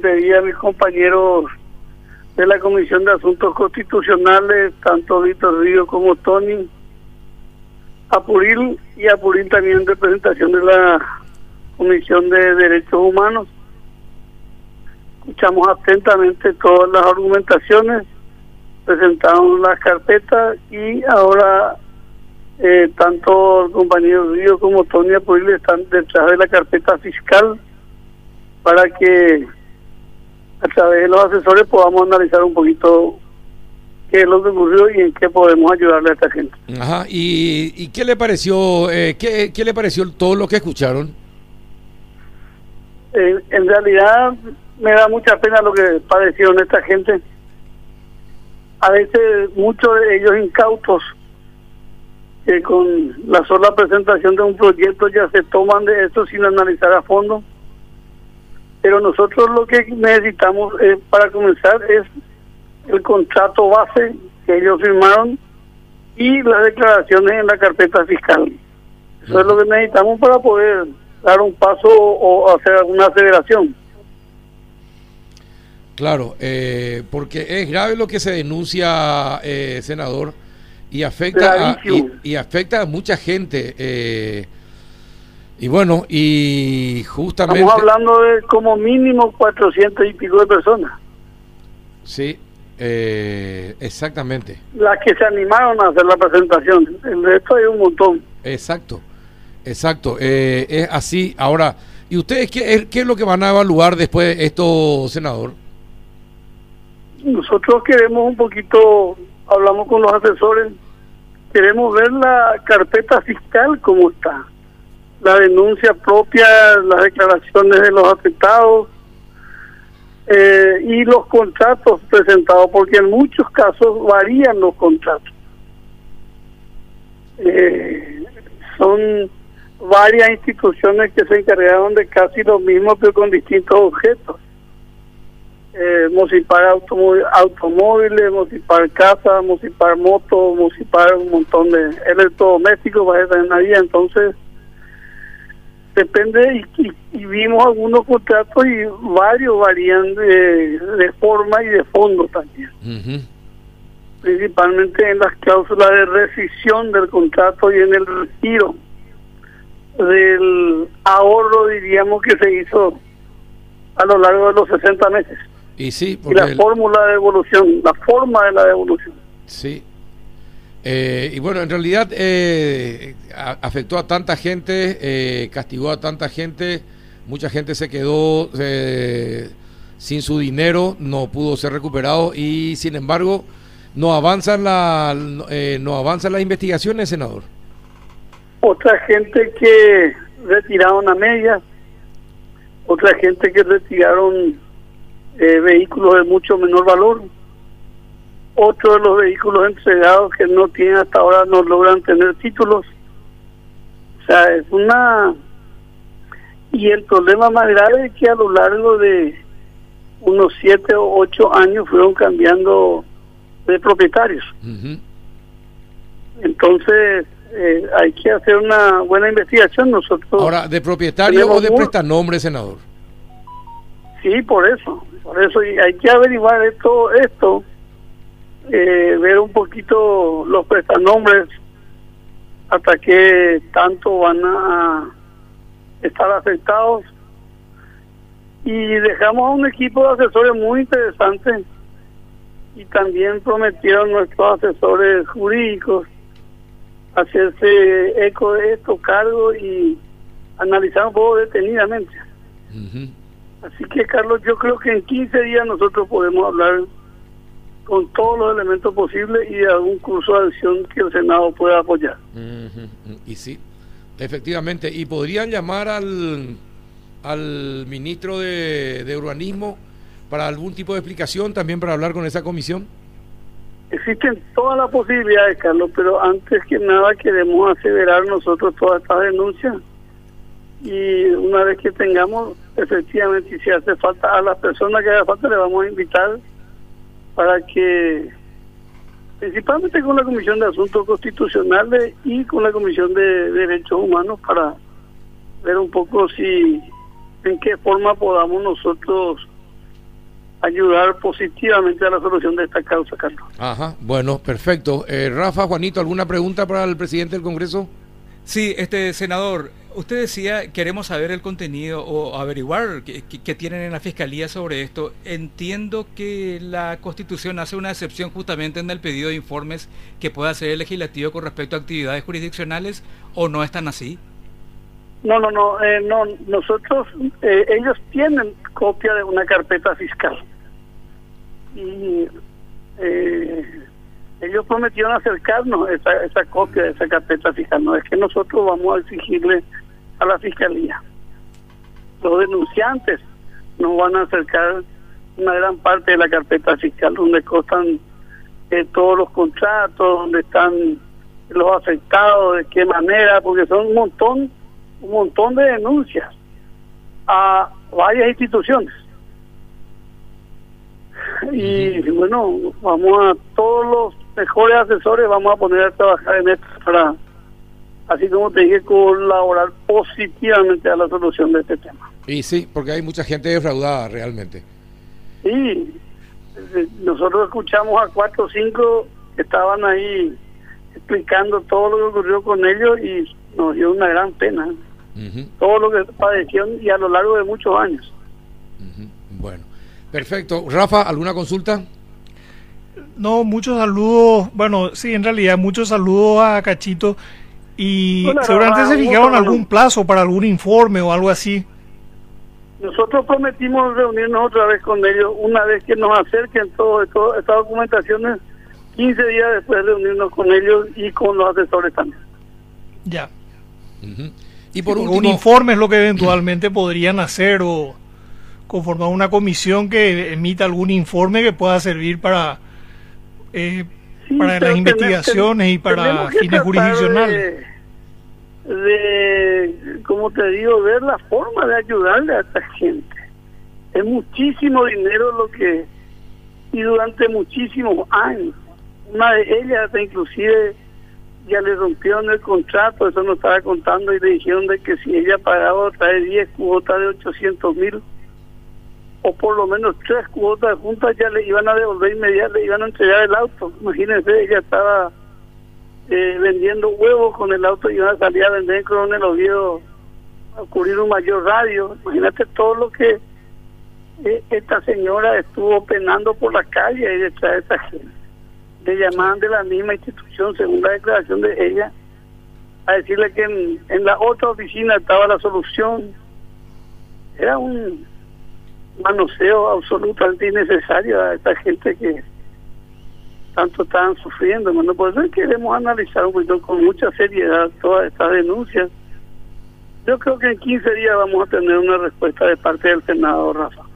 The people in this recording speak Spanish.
pedí a mis compañeros de la Comisión de Asuntos Constitucionales, tanto Víctor Río como Tony, a Puril y a Puril también en representación de la Comisión de Derechos Humanos. Escuchamos atentamente todas las argumentaciones, presentamos las carpetas y ahora eh, tanto el compañero Río como Tony Apuril están detrás de la carpeta fiscal para que a través de los asesores podamos analizar un poquito qué es lo que ocurrió y en qué podemos ayudarle a esta gente. Ajá, ¿y, qué le pareció eh, qué, qué, le pareció todo lo que escucharon? Eh, en realidad me da mucha pena lo que padecieron esta gente. A veces muchos de ellos incautos que con la sola presentación de un proyecto ya se toman de esto sin analizar a fondo pero nosotros lo que necesitamos eh, para comenzar es el contrato base que ellos firmaron y las declaraciones en la carpeta fiscal. Eso es lo que necesitamos para poder dar un paso o, hacer alguna aceleración. Claro, eh, porque es grave lo que se denuncia, eh, senador, y afecta, a, y, afecta a mucha gente. Eh, y bueno, y justamente... Estamos hablando de como mínimo 400 y pico de personas. Sí, eh, exactamente. Las que se animaron a hacer la presentación. El resto hay un montón. Exacto, exacto. Eh, es así. Ahora, ¿y ustedes qué, qué es lo que van a evaluar después de esto, senador? Nosotros queremos un poquito, hablamos con los asesores, queremos ver la carpeta fiscal como está la denuncia propia, las declaraciones de los afectados eh, y los contratos presentados, porque en muchos casos varían los contratos. Eh, son varias instituciones que se encargaron de casi lo mismo, pero con distintos objetos. Eh, Mocipar automóviles, Mocipar casa, Mocipar moto, Mocipar un montón de electrodomésticos, va a entonces depende y, vimos algunos contratos y varios varían de, forma y de fondo también. Principalmente en las cláusulas de rescisión del contrato y en el retiro del ahorro diríamos que se hizo a lo largo de los 60 meses. Y sí y la fórmula de devolución la forma de la devolución. Sí eh, y bueno, en realidad eh, afectó a tanta gente, eh, castigó a tanta gente, mucha gente se quedó sin su dinero, no pudo ser recuperado y sin embargo no avanzan la, no avanzan las investigaciones, senador. Otra gente que retiraron a medias, otra gente que retiraron vehículos de mucho menor valor otro de los vehículos entregados que no tienen hasta ahora no logran tener títulos. O sea, es una... Y el problema más grave es que a lo largo de unos siete o ocho años fueron cambiando de propietarios. Entonces, eh, hay que hacer una buena investigación nosotros. Ahora, ¿de propietario o de prestanombre, senador? Sí, por eso. Por eso y hay que averiguar esto, esto eh, ver un poquito los prestanombres hasta qué tanto van a estar afectados y dejamos a un equipo de asesores muy interesante y también prometieron nuestros asesores jurídicos hacerse eco de esto, cargo y analizar un poco detenidamente. Así que Carlos, yo creo que en 15 días nosotros podemos hablar con todos los elementos posibles y algún curso de acción que el Senado pueda apoyar. Y sí, efectivamente. ¿Y podrían llamar al, al ministro de, de Urbanismo para algún tipo de explicación también para hablar con esa comisión? Existen todas las posibilidades, Carlos, pero antes que nada queremos aseverar nosotros todas estas denuncias y una vez que tengamos, efectivamente, si hace falta a las personas que haga falta, le vamos a invitar para que, principalmente con la Comisión de Asuntos Constitucionales y con la Comisión de Derechos Humanos, para ver un poco si, en qué forma podamos nosotros ayudar positivamente a la solución de esta causa, Carlos. Ajá, bueno, perfecto. Eh, Rafa, Juanito, ¿alguna pregunta para el presidente del Congreso? Sí, este senador, usted decía, queremos saber el contenido o averiguar qué, tienen en la Fiscalía sobre esto. Entiendo que la Constitución hace una excepción justamente en el pedido de informes que pueda hacer el legislativo con respecto a actividades jurisdiccionales o no están así. No, no, no, eh, no nosotros, eh, ellos tienen copia de una carpeta fiscal. Y eh, ellos prometieron acercarnos esa, esa copia de esa carpeta fiscal. No es que nosotros vamos a exigirle a la fiscalía. Los denunciantes nos van a acercar una gran parte de la carpeta fiscal donde constan eh, todos los contratos, donde están los afectados, de qué manera, porque son un montón, un montón de denuncias a varias instituciones y bueno, vamos a todos los mejores asesores vamos a poner a trabajar en esto para, así como te dije, colaborar positivamente a la solución de este tema. Y sí, porque hay mucha gente defraudada realmente. Sí, nosotros escuchamos a cuatro o cinco que estaban ahí explicando todo lo que ocurrió con ellos y nos dio una gran pena. Todo lo que padecieron y a lo largo de muchos años. Bueno. Perfecto. Rafa, ¿alguna consulta? No, muchos saludos. Bueno, sí, en realidad, muchos saludos a Cachito. Y seguramente se fijaron algún plazo para algún informe o algo así. Nosotros prometimos reunirnos otra vez con ellos una vez que nos acerquen todas estas documentaciones, 15 días después de reunirnos con ellos y con los asesores también. Ya. Y por un informe es lo que eventualmente podrían hacer o conformar una comisión que emita algún informe que pueda servir para eh, para las investigaciones y para fines jurisdiccionales. De, como te digo, ver la forma de ayudarle a esta gente. Es muchísimo dinero lo que, y durante muchísimos años. Una de ellas inclusive ya le rompieron el contrato, eso nos estaba contando, y le dijeron de que si ella pagaba otra de 10 cuotas de 800 mil, o por lo menos tres cuotas juntas ya le iban a devolver inmediatamente, le iban a entregar el auto. Imagínense, ella estaba eh, vendiendo huevos con el auto y iban a salir a vender en Coronel Oviedo a ocurrir un mayor radio. Imagínate todo lo que eh, esta señora estuvo penando por la calle y detrás de esta gente. Le llamaban de la misma institución, según la declaración de ella, a decirle que en, en la otra oficina estaba la solución. Era un manoseo absolutamente innecesario a esta gente que tanto estaban sufriendo. Bueno, por eso queremos analizar un poquito con mucha seriedad todas estas denuncias. Yo creo que en 15 días vamos a tener una respuesta de parte del Senado, Rafa.